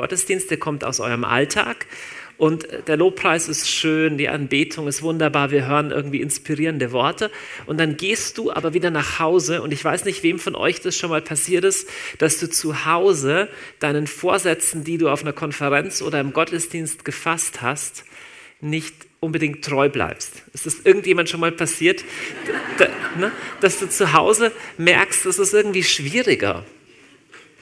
Gottesdienst, der kommt aus eurem Alltag. Und der Lobpreis ist schön, die Anbetung ist wunderbar, wir hören irgendwie inspirierende Worte. Und dann gehst du aber wieder nach Hause. Und ich weiß nicht, wem von euch das schon mal passiert ist, dass du zu Hause deinen Vorsätzen, die du auf einer Konferenz oder im Gottesdienst gefasst hast, nicht unbedingt treu bleibst. Ist das irgendjemand schon mal passiert, ne, dass du zu Hause merkst, es ist irgendwie schwieriger?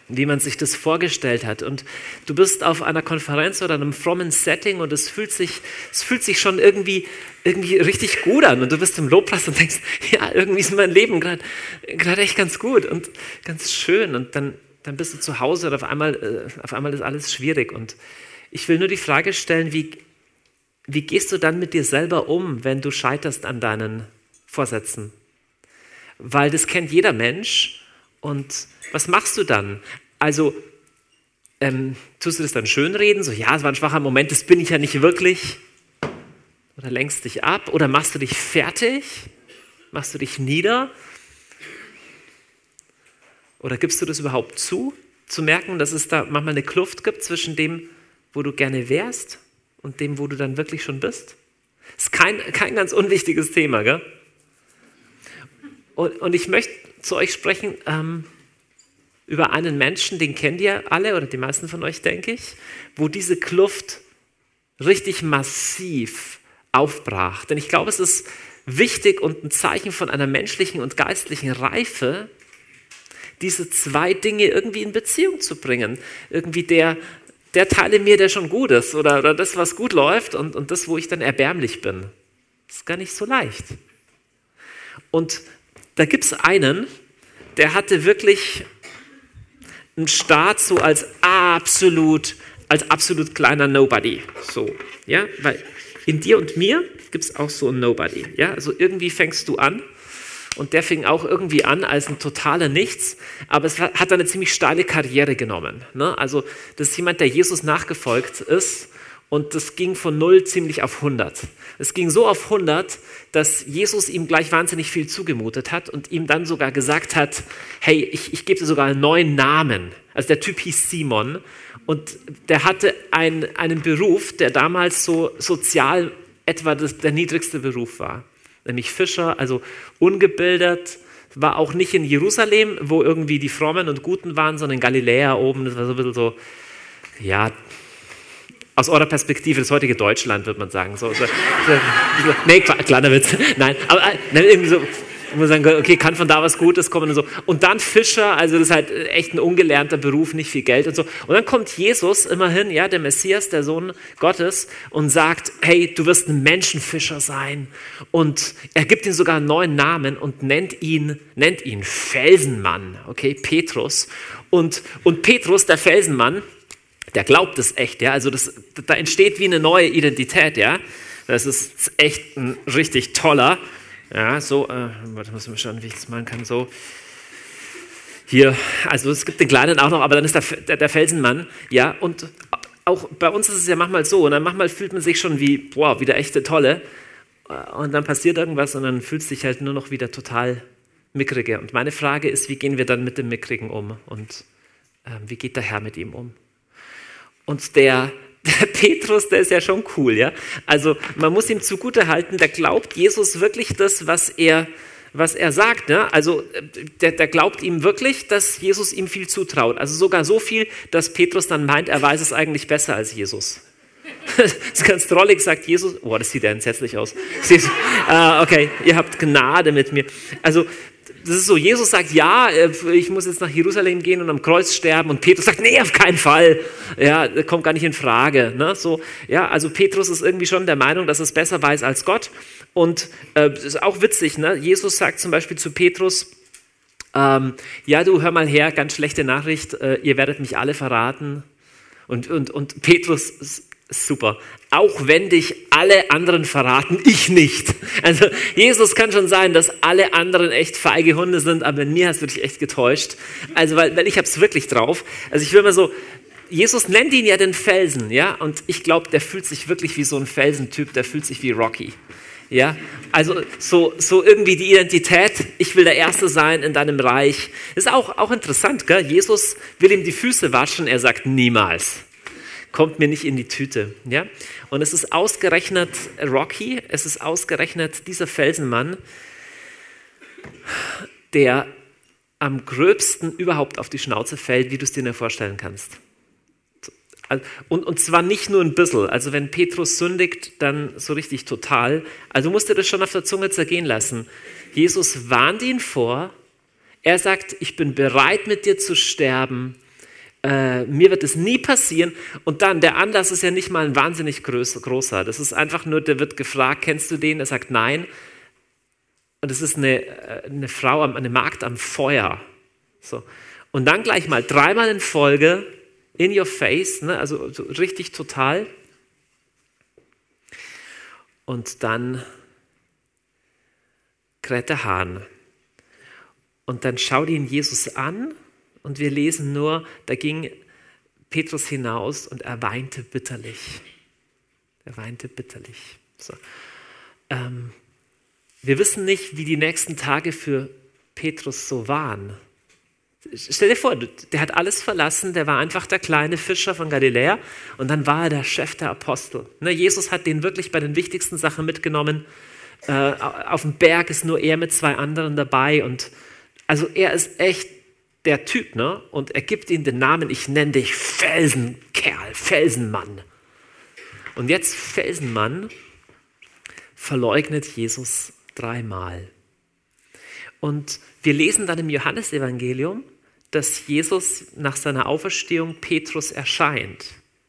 Wie man sich das vorgestellt hat. Und du bist auf einer Konferenz oder einem frommen Setting und es fühlt sich, es fühlt sich schon irgendwie, irgendwie richtig gut an. Und du bist im Lobpreis und denkst, ja, irgendwie ist mein Leben gerade echt ganz gut und ganz schön. Und dann, dann bist du zu Hause und auf einmal, äh, auf einmal ist alles schwierig. Und ich will nur die Frage stellen, wie, wie gehst du dann mit dir selber um, wenn du scheiterst an deinen Vorsätzen? Weil das kennt jeder Mensch und was machst du dann? Also, ähm, tust du das dann schönreden? So, ja, es war ein schwacher Moment, das bin ich ja nicht wirklich. Oder lenkst dich ab? Oder machst du dich fertig? Machst du dich nieder? Oder gibst du das überhaupt zu? Zu merken, dass es da manchmal eine Kluft gibt zwischen dem, wo du gerne wärst und dem, wo du dann wirklich schon bist? Ist kein, kein ganz unwichtiges Thema, gell? Und, und ich möchte zu euch sprechen ähm, über einen Menschen, den kennt ihr alle oder die meisten von euch, denke ich, wo diese Kluft richtig massiv aufbrach. Denn ich glaube, es ist wichtig und ein Zeichen von einer menschlichen und geistlichen Reife, diese zwei Dinge irgendwie in Beziehung zu bringen. Irgendwie der, der Teil in mir, der schon gut ist oder, oder das, was gut läuft und, und das, wo ich dann erbärmlich bin. Das ist gar nicht so leicht. Und da gibt es einen, der hatte wirklich einen Start so als absolut, als absolut kleiner Nobody. So, ja, weil in dir und mir gibt es auch so einen Nobody. Ja, also irgendwie fängst du an und der fing auch irgendwie an als ein totaler Nichts, aber es hat eine ziemlich steile Karriere genommen. Ne? Also das ist jemand, der Jesus nachgefolgt ist und das ging von 0 ziemlich auf 100. Es ging so auf 100, dass Jesus ihm gleich wahnsinnig viel zugemutet hat und ihm dann sogar gesagt hat, hey, ich, ich gebe dir sogar einen neuen Namen. Also der Typ hieß Simon und der hatte ein, einen Beruf, der damals so sozial etwa das, der niedrigste Beruf war. Nämlich Fischer, also ungebildet, war auch nicht in Jerusalem, wo irgendwie die Frommen und Guten waren, sondern in Galiläa oben. Das war so ein bisschen so, ja, aus eurer Perspektive das heutige Deutschland, würde man sagen. So, so, so, nee, kleiner Witz. Nein, aber nein, irgendwie so, muss sagen, okay, kann von da was Gutes kommen und so. Und dann Fischer, also das ist halt echt ein ungelernter Beruf, nicht viel Geld und so. Und dann kommt Jesus immerhin, ja, der Messias, der Sohn Gottes, und sagt, hey, du wirst ein Menschenfischer sein. Und er gibt ihm sogar einen neuen Namen und nennt ihn, nennt ihn Felsenmann, okay, Petrus. Und, und Petrus, der Felsenmann, der glaubt es echt, ja. Also das, da entsteht wie eine neue Identität, ja. Das ist echt ein richtig toller, ja, so, äh, warte, muss ich schauen, wie ich das machen kann, so. Hier, also es gibt den Kleinen auch noch, aber dann ist der, der, der Felsenmann, ja, und auch bei uns ist es ja manchmal so, und dann manchmal fühlt man sich schon wie, boah, wieder echte Tolle, und dann passiert irgendwas und dann fühlt sich halt nur noch wieder total mickrige. Und meine Frage ist, wie gehen wir dann mit dem Mickrigen um und äh, wie geht der Herr mit ihm um? Und der, der Petrus, der ist ja schon cool, ja. Also man muss ihm zugute halten, der glaubt Jesus wirklich das, was er, was er sagt. Ne? Also der, der glaubt ihm wirklich, dass Jesus ihm viel zutraut. Also sogar so viel, dass Petrus dann meint, er weiß es eigentlich besser als Jesus. Das ist ganz drollig, sagt Jesus. Oh, das sieht ja entsetzlich aus. Ah, okay, ihr habt Gnade mit mir. Also das ist so, Jesus sagt, ja, äh, ich muss jetzt nach Jerusalem gehen und am Kreuz sterben und Petrus sagt, nee, auf keinen Fall. Ja, kommt gar nicht in Frage. Ne? So, ja, also Petrus ist irgendwie schon der Meinung, dass es besser weiß als Gott und äh, ist auch witzig, ne? Jesus sagt zum Beispiel zu Petrus, ähm, ja, du hör mal her, ganz schlechte Nachricht, äh, ihr werdet mich alle verraten. Und, und, und Petrus Super. Auch wenn dich alle anderen verraten, ich nicht. Also Jesus kann schon sein, dass alle anderen echt feige Hunde sind, aber in mir hast du dich echt getäuscht. Also weil, weil ich es wirklich drauf. Also ich will mal so, Jesus nennt ihn ja den Felsen, ja, und ich glaube, der fühlt sich wirklich wie so ein Felsentyp, der fühlt sich wie Rocky. Ja, also so, so irgendwie die Identität, ich will der Erste sein in deinem Reich. Ist auch, auch interessant, gell? Jesus will ihm die Füße waschen, er sagt niemals. Kommt mir nicht in die Tüte. Ja? Und es ist ausgerechnet Rocky, es ist ausgerechnet dieser Felsenmann, der am gröbsten überhaupt auf die Schnauze fällt, wie du es dir vorstellen kannst. Und, und zwar nicht nur ein bisschen. Also wenn Petrus sündigt, dann so richtig total. Also musst du das schon auf der Zunge zergehen lassen. Jesus warnt ihn vor. Er sagt, ich bin bereit mit dir zu sterben. Äh, mir wird es nie passieren. Und dann, der Anlass ist ja nicht mal ein wahnsinnig großer. Das ist einfach nur, der wird gefragt, kennst du den? Er sagt, nein. Und es ist eine, äh, eine Frau, eine Magd am Feuer. So. Und dann gleich mal dreimal in Folge, in your face, ne? also so richtig total. Und dann kräht der Hahn. Und dann schaut ihn Jesus an und wir lesen nur, da ging Petrus hinaus und er weinte bitterlich. Er weinte bitterlich. So. Ähm, wir wissen nicht, wie die nächsten Tage für Petrus so waren. Stell dir vor, der hat alles verlassen, der war einfach der kleine Fischer von Galiläa und dann war er der Chef der Apostel. Ne, Jesus hat den wirklich bei den wichtigsten Sachen mitgenommen. Äh, auf dem Berg ist nur er mit zwei anderen dabei und also er ist echt der Typ, ne? Und er gibt ihm den Namen, ich nenne dich Felsenkerl, Felsenmann. Und jetzt Felsenmann verleugnet Jesus dreimal. Und wir lesen dann im Johannesevangelium, dass Jesus nach seiner Auferstehung Petrus erscheint.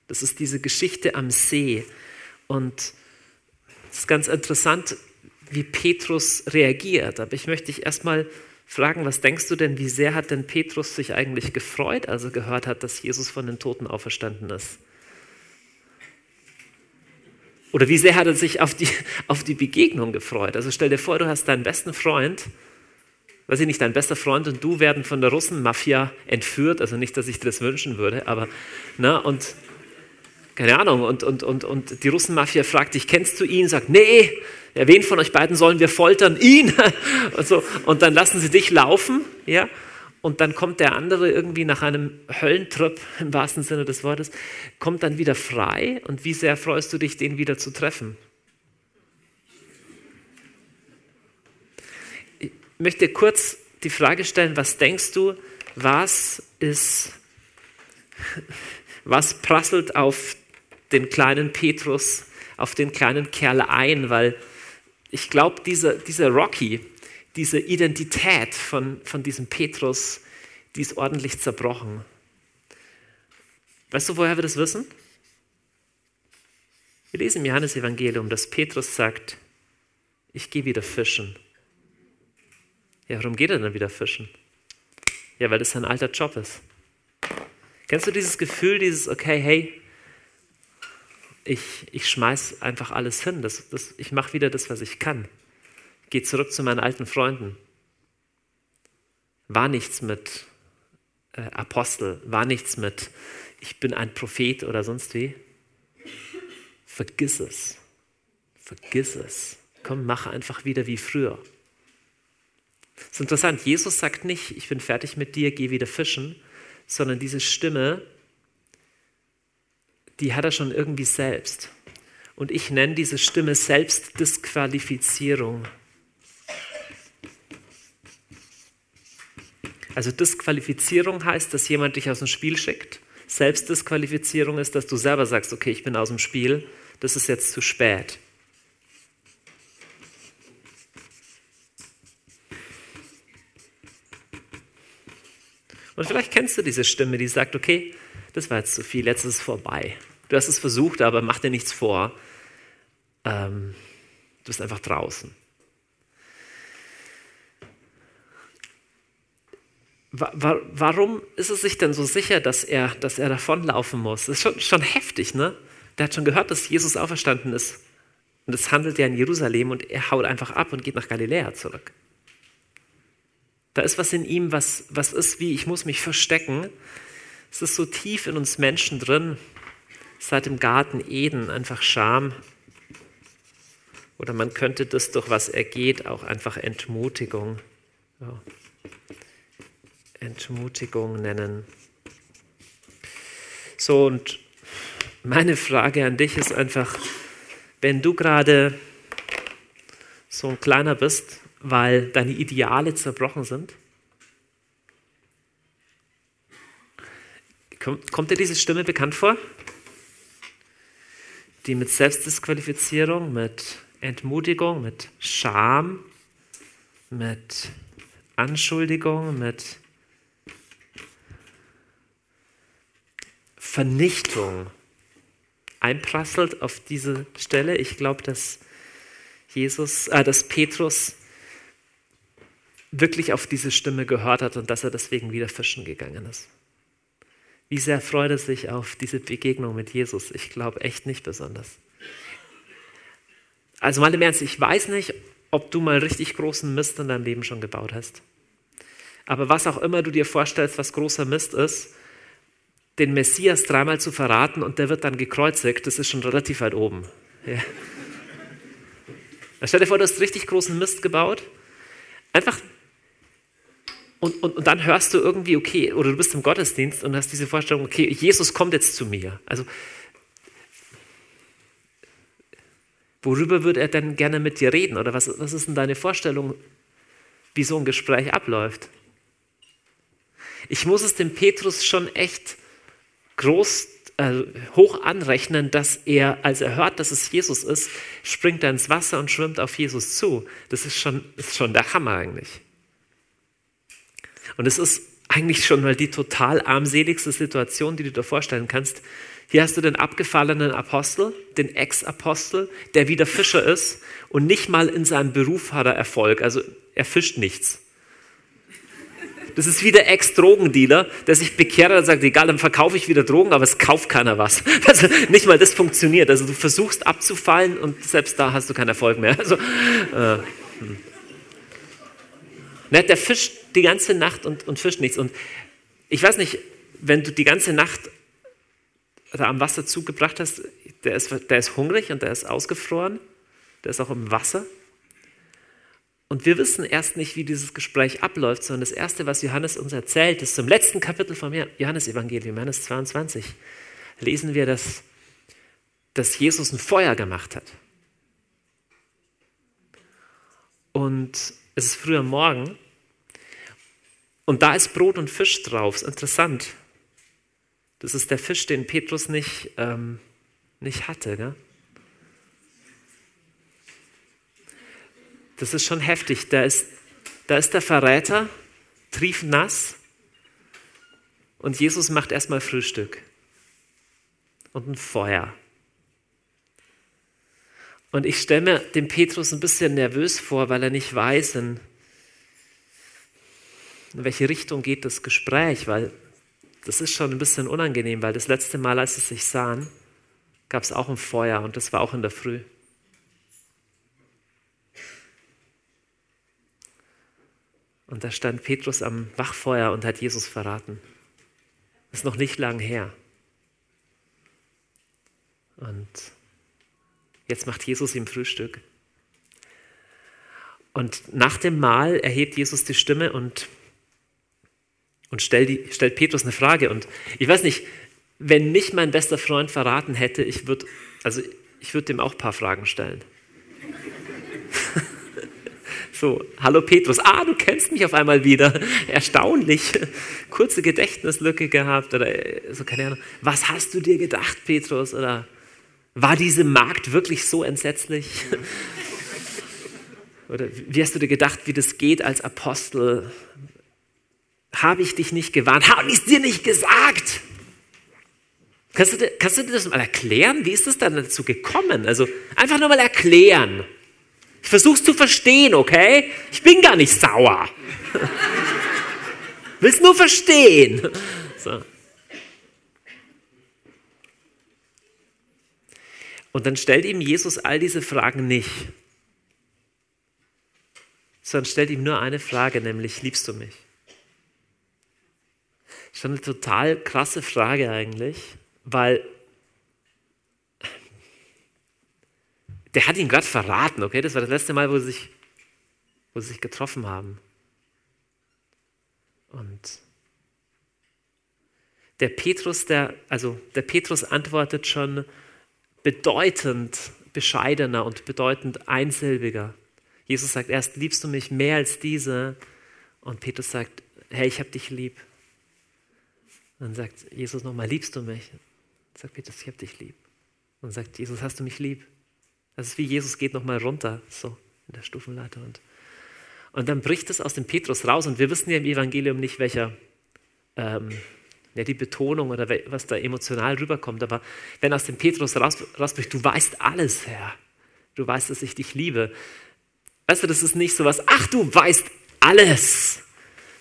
Das ist diese Geschichte am See. Und es ist ganz interessant, wie Petrus reagiert. Aber ich möchte dich erstmal fragen, was denkst du denn, wie sehr hat denn Petrus sich eigentlich gefreut, als er gehört hat, dass Jesus von den Toten auferstanden ist? Oder wie sehr hat er sich auf die, auf die Begegnung gefreut? Also stell dir vor, du hast deinen besten Freund, weiß ich nicht, dein bester Freund und du werden von der Russenmafia entführt. Also nicht, dass ich dir das wünschen würde, aber, ne, und keine Ahnung, und, und, und, und die Russenmafia fragt dich, kennst du ihn? Sagt, nee, wen von euch beiden sollen wir foltern? Ihn! Und, so, und dann lassen sie dich laufen, ja, und dann kommt der andere irgendwie nach einem Höllentrip im wahrsten Sinne des Wortes, kommt dann wieder frei und wie sehr freust du dich, den wieder zu treffen? Ich möchte kurz die Frage stellen, was denkst du, was ist, was prasselt auf den kleinen Petrus, auf den kleinen Kerl ein, weil ich glaube, dieser, dieser Rocky, diese Identität von, von diesem Petrus, die ist ordentlich zerbrochen. Weißt du, woher wir das wissen? Wir lesen im Johannesevangelium, dass Petrus sagt, ich gehe wieder fischen. Ja, warum geht er dann wieder fischen? Ja, weil das sein alter Job ist. Kennst du dieses Gefühl, dieses, okay, hey, ich, ich schmeiß einfach alles hin, das, das, ich mache wieder das, was ich kann gehe zurück zu meinen alten Freunden. War nichts mit äh, Apostel, war nichts mit, ich bin ein Prophet oder sonst wie. Vergiss es. Vergiss es. Komm, mach einfach wieder wie früher. Es ist interessant, Jesus sagt nicht, ich bin fertig mit dir, geh wieder fischen, sondern diese Stimme, die hat er schon irgendwie selbst. Und ich nenne diese Stimme Selbstdisqualifizierung. Also Disqualifizierung heißt, dass jemand dich aus dem Spiel schickt. Selbstdisqualifizierung ist, dass du selber sagst, okay, ich bin aus dem Spiel, das ist jetzt zu spät. Und vielleicht kennst du diese Stimme, die sagt, okay, das war jetzt zu viel, jetzt ist es vorbei. Du hast es versucht, aber mach dir nichts vor. Ähm, du bist einfach draußen. warum ist es sich denn so sicher, dass er, dass er davonlaufen muss? Das ist schon, schon heftig, ne? Der hat schon gehört, dass Jesus auferstanden ist. Und es handelt ja in Jerusalem und er haut einfach ab und geht nach Galiläa zurück. Da ist was in ihm, was, was ist wie, ich muss mich verstecken. Es ist so tief in uns Menschen drin, seit dem Garten Eden, einfach Scham. Oder man könnte das, durch was er geht, auch einfach Entmutigung. Ja. Entmutigung nennen. So, und Meine Frage an dich ist einfach, wenn du gerade so ein kleiner bist, weil deine Ideale zerbrochen sind, kommt, kommt dir diese Stimme bekannt vor? Die mit Selbstdisqualifizierung, mit Entmutigung, mit Scham, mit Anschuldigung, mit Vernichtung einprasselt auf diese Stelle. Ich glaube, dass Jesus, äh, dass Petrus wirklich auf diese Stimme gehört hat und dass er deswegen wieder fischen gegangen ist. Wie sehr freut er sich auf diese Begegnung mit Jesus? Ich glaube echt nicht besonders. Also mal im Ernst, ich weiß nicht, ob du mal richtig großen Mist in deinem Leben schon gebaut hast. Aber was auch immer du dir vorstellst, was großer Mist ist, den Messias dreimal zu verraten und der wird dann gekreuzigt, das ist schon relativ weit oben. Ja. Stell dir vor, du hast richtig großen Mist gebaut. Einfach. Und, und, und dann hörst du irgendwie, okay, oder du bist im Gottesdienst und hast diese Vorstellung, okay, Jesus kommt jetzt zu mir. Also, worüber würde er denn gerne mit dir reden? Oder was, was ist denn deine Vorstellung, wie so ein Gespräch abläuft? Ich muss es dem Petrus schon echt groß äh, hoch anrechnen, dass er, als er hört, dass es Jesus ist, springt er ins Wasser und schwimmt auf Jesus zu. Das ist schon, ist schon der Hammer eigentlich. Und es ist eigentlich schon mal die total armseligste Situation, die du dir vorstellen kannst. Hier hast du den abgefallenen Apostel, den Ex-Apostel, der wieder Fischer ist und nicht mal in seinem Beruf hat er Erfolg. Also er fischt nichts. Das ist wie der Ex-Drogendealer, der sich bekehrt und sagt, egal, dann verkaufe ich wieder Drogen, aber es kauft keiner was. Also nicht mal das funktioniert. Also du versuchst abzufallen und selbst da hast du keinen Erfolg mehr. Also, äh, hm. Der fischt die ganze Nacht und, und fischt nichts. Und ich weiß nicht, wenn du die ganze Nacht da am Wasser zugebracht hast, der ist, der ist hungrig und der ist ausgefroren, der ist auch im Wasser. Und wir wissen erst nicht, wie dieses Gespräch abläuft, sondern das Erste, was Johannes uns erzählt, ist zum letzten Kapitel vom Johannesevangelium, Johannes 22, lesen wir, dass, dass Jesus ein Feuer gemacht hat. Und es ist früher Morgen und da ist Brot und Fisch drauf. Ist interessant. Das ist der Fisch, den Petrus nicht, ähm, nicht hatte. Gell? Das ist schon heftig. Da ist, da ist der Verräter, triefnass, und Jesus macht erstmal Frühstück und ein Feuer. Und ich stelle mir den Petrus ein bisschen nervös vor, weil er nicht weiß, in, in welche Richtung geht das Gespräch, weil das ist schon ein bisschen unangenehm, weil das letzte Mal, als sie sich sahen, gab es auch ein Feuer und das war auch in der Früh. Und da stand Petrus am Wachfeuer und hat Jesus verraten. Das ist noch nicht lang her. Und jetzt macht Jesus ihm Frühstück. Und nach dem Mahl erhebt Jesus die Stimme und, und stellt, die, Petrus eine Frage. Und ich weiß nicht, wenn mich mein bester Freund verraten hätte, ich würde also würd dem auch ein paar Fragen stellen. So, hallo Petrus, ah, du kennst mich auf einmal wieder. Erstaunlich. Kurze Gedächtnislücke gehabt oder so, keine Ahnung. Was hast du dir gedacht, Petrus? Oder war diese Magd wirklich so entsetzlich? Oder wie hast du dir gedacht, wie das geht als Apostel? Habe ich dich nicht gewarnt? Habe ich es dir nicht gesagt? Kannst du, kannst du dir das mal erklären? Wie ist es dann dazu gekommen? Also einfach nur mal erklären. Ich versuche es zu verstehen, okay? Ich bin gar nicht sauer. Willst nur verstehen. So. Und dann stellt ihm Jesus all diese Fragen nicht, sondern stellt ihm nur eine Frage, nämlich, liebst du mich? Schon eine total krasse Frage eigentlich, weil der hat ihn gerade verraten, okay? Das war das letzte Mal, wo sie sich, wo sie sich getroffen haben. Und Der Petrus, der, also der Petrus antwortet schon bedeutend bescheidener und bedeutend einsilbiger. Jesus sagt erst, liebst du mich mehr als diese? Und Petrus sagt, hey, ich habe dich lieb. Dann sagt Jesus nochmal, liebst du mich? Sagt Petrus, ich habe dich lieb. Und sagt Jesus, hast du mich lieb? Das ist wie Jesus geht nochmal runter, so in der Stufenleiter. Und, und dann bricht es aus dem Petrus raus. Und wir wissen ja im Evangelium nicht, welcher, ähm, ja, die Betonung oder was da emotional rüberkommt. Aber wenn aus dem Petrus raus, rausbricht, du weißt alles, Herr. Du weißt, dass ich dich liebe. Weißt du, das ist nicht so was, ach, du weißt alles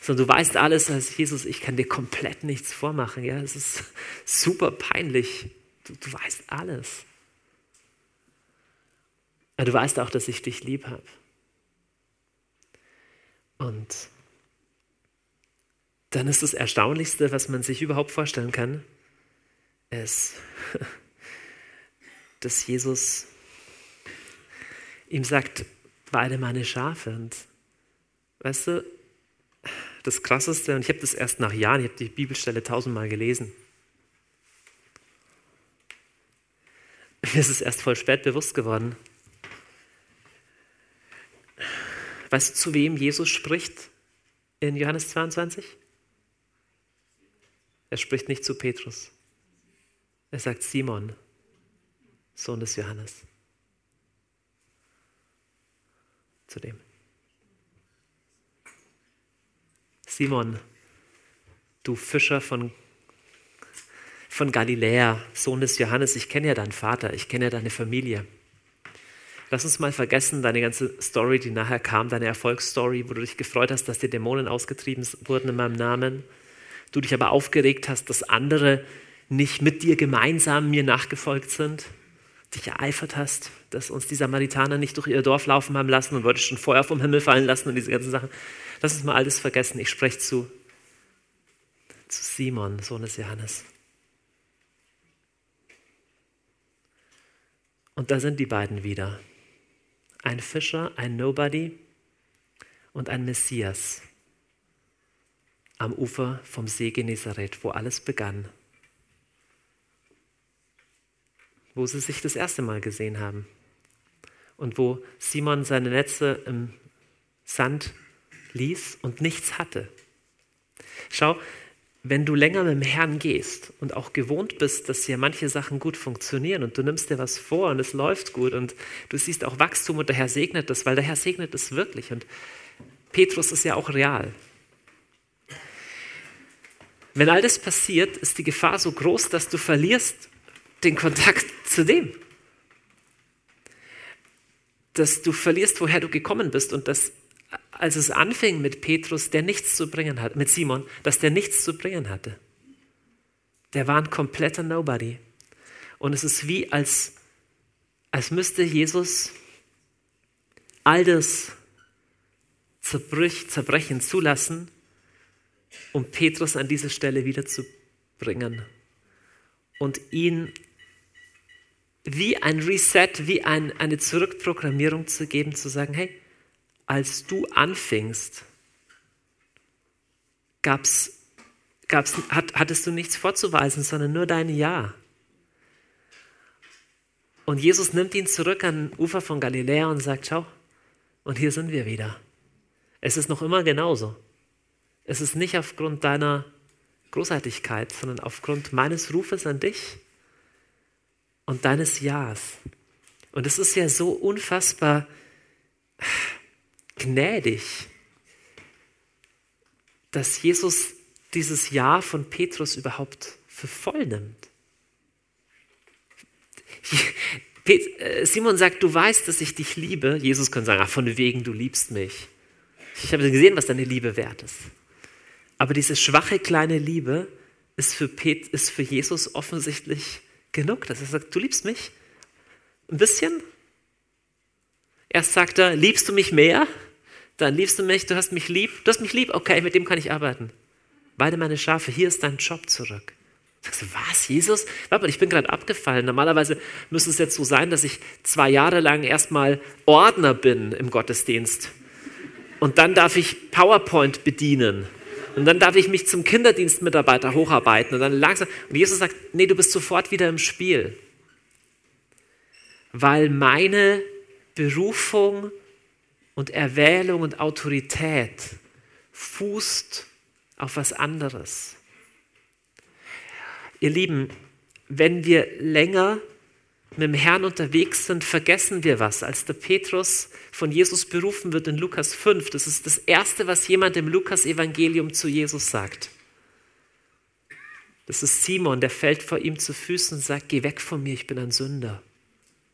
sondern du weißt alles als Jesus, ich kann dir komplett nichts vormachen. Ja, es ist super peinlich. Du, du weißt alles. Aber du weißt auch, dass ich dich lieb habe. Und dann ist das Erstaunlichste, was man sich überhaupt vorstellen kann, ist, dass Jesus ihm sagt, weide meine Schafe. Und weißt du, das Krasseste, und ich habe das erst nach Jahren, ich habe die Bibelstelle tausendmal gelesen. Mir ist es erst voll spät bewusst geworden. Weißt du, zu wem Jesus spricht in Johannes 22? Er spricht nicht zu Petrus. Er sagt Simon, Sohn des Johannes. Zu dem. Simon, du Fischer von, von Galiläa, Sohn des Johannes, ich kenne ja deinen Vater, ich kenne ja deine Familie. Lass uns mal vergessen, deine ganze Story, die nachher kam, deine Erfolgsstory, wo du dich gefreut hast, dass die Dämonen ausgetrieben wurden in meinem Namen. Du dich aber aufgeregt hast, dass andere nicht mit dir gemeinsam mir nachgefolgt sind. Dich ereifert hast, dass uns die Samaritaner nicht durch ihr Dorf laufen haben lassen und wolltest schon Feuer vom Himmel fallen lassen und diese ganzen Sachen. Lass uns mal alles vergessen. Ich spreche zu, zu Simon, Sohn des Johannes. Und da sind die beiden wieder. Ein Fischer, ein Nobody und ein Messias am Ufer vom See Genezareth, wo alles begann. Wo sie sich das erste Mal gesehen haben. Und wo Simon seine Netze im Sand ließ und nichts hatte. Schau, wenn du länger mit dem Herrn gehst und auch gewohnt bist, dass hier manche Sachen gut funktionieren und du nimmst dir was vor und es läuft gut und du siehst auch Wachstum und der Herr segnet das, weil der Herr segnet es wirklich und Petrus ist ja auch real. Wenn all das passiert, ist die Gefahr so groß, dass du verlierst den Kontakt zu dem. Dass du verlierst, woher du gekommen bist und dass als es anfing mit Petrus, der nichts zu bringen hat, mit Simon, dass der nichts zu bringen hatte. Der war ein kompletter Nobody. Und es ist wie, als, als müsste Jesus all das zerbrich, zerbrechen zulassen, um Petrus an diese Stelle wiederzubringen und ihn wie ein Reset, wie ein, eine Zurückprogrammierung zu geben, zu sagen, hey, als du anfingst, gab's, gab's, hat, hattest du nichts vorzuweisen, sondern nur dein Ja. Und Jesus nimmt ihn zurück an Ufer von Galiläa und sagt, schau, und hier sind wir wieder. Es ist noch immer genauso. Es ist nicht aufgrund deiner Großartigkeit, sondern aufgrund meines Rufes an dich und deines Ja's. Und es ist ja so unfassbar gnädig, dass Jesus dieses Ja von Petrus überhaupt für voll nimmt. Äh, Simon sagt, du weißt, dass ich dich liebe. Jesus kann sagen, ach, von wegen, du liebst mich. Ich habe gesehen, was deine Liebe wert ist. Aber diese schwache kleine Liebe ist für, Pet ist für Jesus offensichtlich genug, dass er sagt, du liebst mich. Ein bisschen. Erst sagt er, liebst du mich mehr? Dann liebst du mich, du hast mich lieb, du hast mich lieb, okay, mit dem kann ich arbeiten. Weide meine Schafe, hier ist dein Job zurück. Sagst du, was, Jesus? Warte mal, ich bin gerade abgefallen. Normalerweise müsste es jetzt so sein, dass ich zwei Jahre lang erstmal Ordner bin im Gottesdienst. Und dann darf ich PowerPoint bedienen. Und dann darf ich mich zum Kinderdienstmitarbeiter hocharbeiten und dann langsam. Und Jesus sagt, nee, du bist sofort wieder im Spiel. Weil meine Berufung und Erwählung und Autorität fußt auf was anderes. Ihr Lieben, wenn wir länger mit dem Herrn unterwegs sind, vergessen wir was. Als der Petrus von Jesus berufen wird in Lukas 5, das ist das Erste, was jemand im Lukas-Evangelium zu Jesus sagt. Das ist Simon, der fällt vor ihm zu Füßen und sagt, geh weg von mir, ich bin ein Sünder.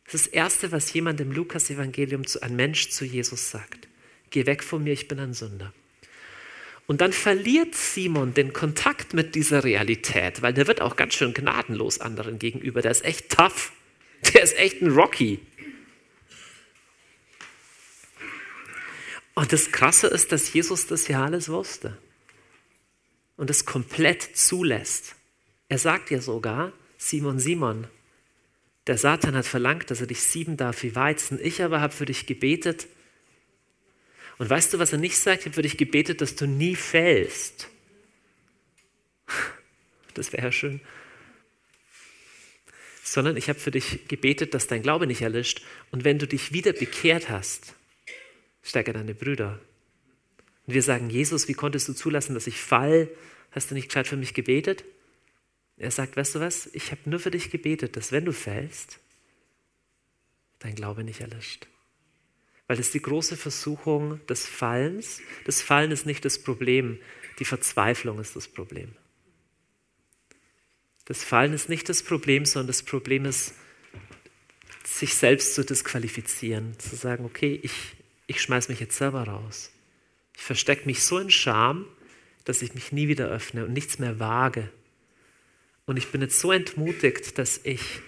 Das ist das Erste, was jemand im Lukas-Evangelium zu ein Mensch zu Jesus sagt. Geh weg von mir, ich bin ein Sünder. Und dann verliert Simon den Kontakt mit dieser Realität, weil der wird auch ganz schön gnadenlos anderen gegenüber. Der ist echt tough. Der ist echt ein Rocky. Und das Krasse ist, dass Jesus das ja alles wusste und es komplett zulässt. Er sagt ja sogar, Simon, Simon, der Satan hat verlangt, dass er dich sieben darf wie Weizen. Ich aber habe für dich gebetet. Und weißt du, was er nicht sagt? Ich habe für dich gebetet, dass du nie fällst. Das wäre ja schön sondern ich habe für dich gebetet, dass dein Glaube nicht erlischt. Und wenn du dich wieder bekehrt hast, stärke deine Brüder. Und wir sagen, Jesus, wie konntest du zulassen, dass ich fall? Hast du nicht gescheit für mich gebetet? Er sagt, weißt du was, ich habe nur für dich gebetet, dass wenn du fällst, dein Glaube nicht erlischt. Weil das die große Versuchung des Fallens. Das Fallen ist nicht das Problem, die Verzweiflung ist das Problem. Das Fallen ist nicht das Problem, sondern das Problem ist, sich selbst zu disqualifizieren, zu sagen, okay, ich, ich schmeiß mich jetzt selber raus. Ich verstecke mich so in Scham, dass ich mich nie wieder öffne und nichts mehr wage. Und ich bin jetzt so entmutigt, dass ich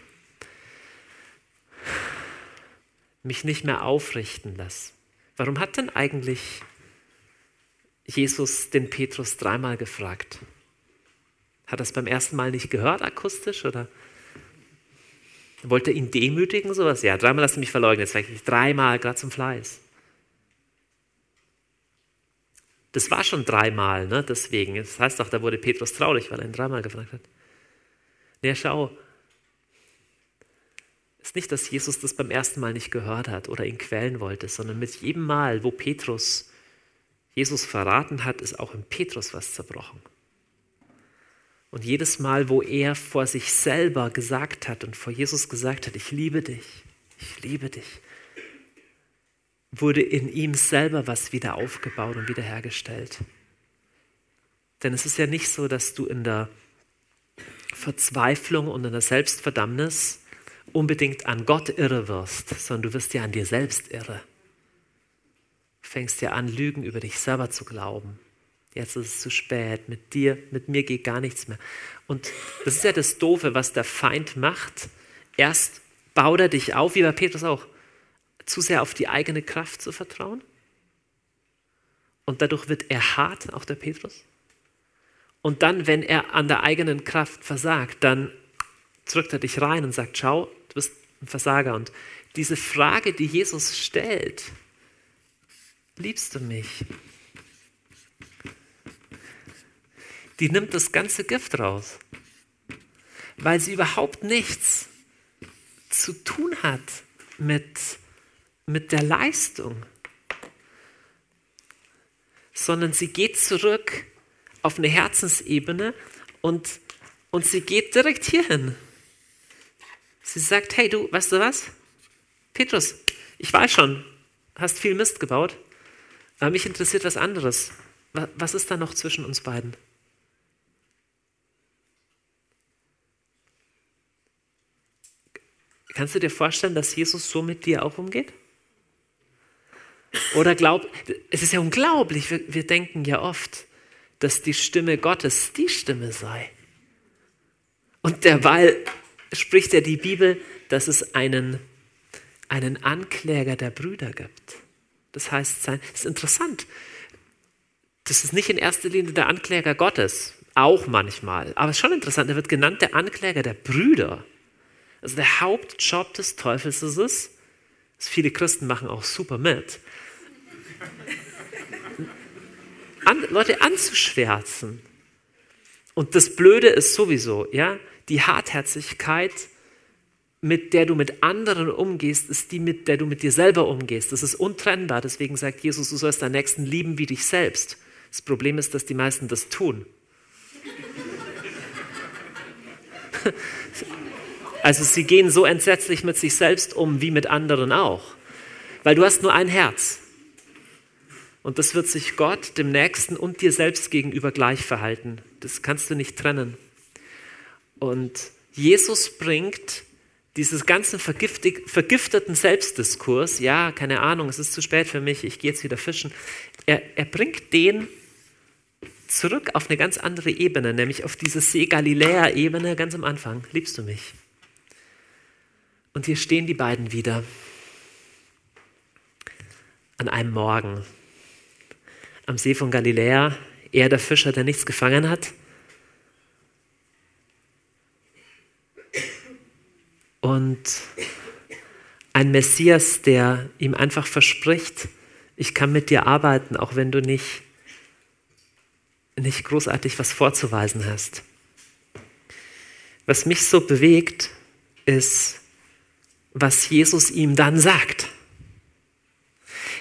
mich nicht mehr aufrichten lasse. Warum hat denn eigentlich Jesus den Petrus dreimal gefragt? Hat es beim ersten Mal nicht gehört, akustisch? Oder wollte ihn demütigen, sowas? Ja, dreimal hast du mich verleugnet, jetzt wirklich dreimal, gerade zum Fleiß. Das war schon dreimal, ne? deswegen. Das heißt doch, da wurde Petrus traurig, weil er ihn dreimal gefragt hat. Ja, schau. Es ist nicht, dass Jesus das beim ersten Mal nicht gehört hat oder ihn quälen wollte, sondern mit jedem Mal, wo Petrus Jesus verraten hat, ist auch in Petrus was zerbrochen. Und jedes Mal, wo er vor sich selber gesagt hat und vor Jesus gesagt hat, ich liebe dich, ich liebe dich, wurde in ihm selber was wieder aufgebaut und wiederhergestellt. Denn es ist ja nicht so, dass du in der Verzweiflung und in der Selbstverdammnis unbedingt an Gott irre wirst, sondern du wirst ja an dir selbst irre. Du fängst ja an, Lügen über dich selber zu glauben. Jetzt ist es zu spät. Mit dir, mit mir geht gar nichts mehr. Und das ist ja das Doofe, was der Feind macht. Erst baut er dich auf, wie bei Petrus auch, zu sehr auf die eigene Kraft zu vertrauen. Und dadurch wird er hart, auch der Petrus. Und dann, wenn er an der eigenen Kraft versagt, dann drückt er dich rein und sagt, schau, du bist ein Versager. Und diese Frage, die Jesus stellt, liebst du mich? Die nimmt das ganze Gift raus, weil sie überhaupt nichts zu tun hat mit, mit der Leistung, sondern sie geht zurück auf eine Herzensebene und, und sie geht direkt hierhin. Sie sagt, hey du, weißt du was? Petrus, ich weiß schon, hast viel Mist gebaut, aber mich interessiert was anderes. Was ist da noch zwischen uns beiden? Kannst du dir vorstellen, dass Jesus so mit dir auch umgeht? Oder glaub, es ist ja unglaublich, wir, wir denken ja oft, dass die Stimme Gottes die Stimme sei. Und derweil spricht ja die Bibel, dass es einen, einen Ankläger der Brüder gibt. Das heißt, das ist interessant. Das ist nicht in erster Linie der Ankläger Gottes, auch manchmal, aber es ist schon interessant, er wird genannt der Ankläger der Brüder. Also der Hauptjob des Teufels ist es, viele Christen machen auch super mit, an, Leute anzuschwärzen. Und das Blöde ist sowieso, ja, die Hartherzigkeit, mit der du mit anderen umgehst, ist die, mit der du mit dir selber umgehst. Das ist untrennbar. Deswegen sagt Jesus, du sollst deinen Nächsten lieben wie dich selbst. Das Problem ist, dass die meisten das tun. Also sie gehen so entsetzlich mit sich selbst um wie mit anderen auch. Weil du hast nur ein Herz. Und das wird sich Gott, dem Nächsten und dir selbst gegenüber gleich verhalten. Das kannst du nicht trennen. Und Jesus bringt dieses ganzen vergifteten Selbstdiskurs, ja, keine Ahnung, es ist zu spät für mich, ich gehe jetzt wieder fischen, er, er bringt den zurück auf eine ganz andere Ebene, nämlich auf diese See Galiläa-Ebene ganz am Anfang. Liebst du mich? Und hier stehen die beiden wieder an einem Morgen am See von Galiläa, er der Fischer, der nichts gefangen hat. Und ein Messias, der ihm einfach verspricht, ich kann mit dir arbeiten, auch wenn du nicht, nicht großartig was vorzuweisen hast. Was mich so bewegt, ist, was Jesus ihm dann sagt.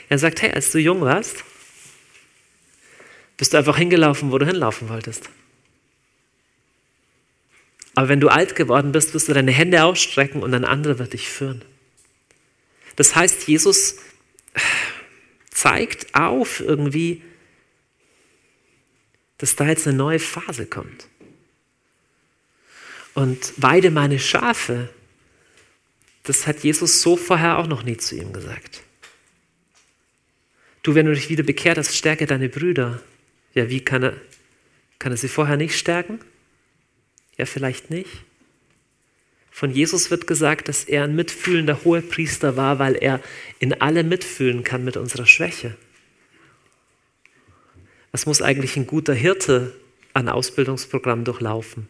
Er sagt, hey, als du jung warst, bist du einfach hingelaufen, wo du hinlaufen wolltest. Aber wenn du alt geworden bist, wirst du deine Hände ausstrecken und ein anderer wird dich führen. Das heißt, Jesus zeigt auf irgendwie, dass da jetzt eine neue Phase kommt. Und weide meine Schafe, das hat Jesus so vorher auch noch nie zu ihm gesagt. Du, wenn du dich wieder bekehrt hast, stärke deine Brüder. Ja, wie kann er, kann er sie vorher nicht stärken? Ja, vielleicht nicht. Von Jesus wird gesagt, dass er ein mitfühlender Hohepriester war, weil er in allem mitfühlen kann mit unserer Schwäche. Was muss eigentlich ein guter Hirte an Ausbildungsprogramm durchlaufen?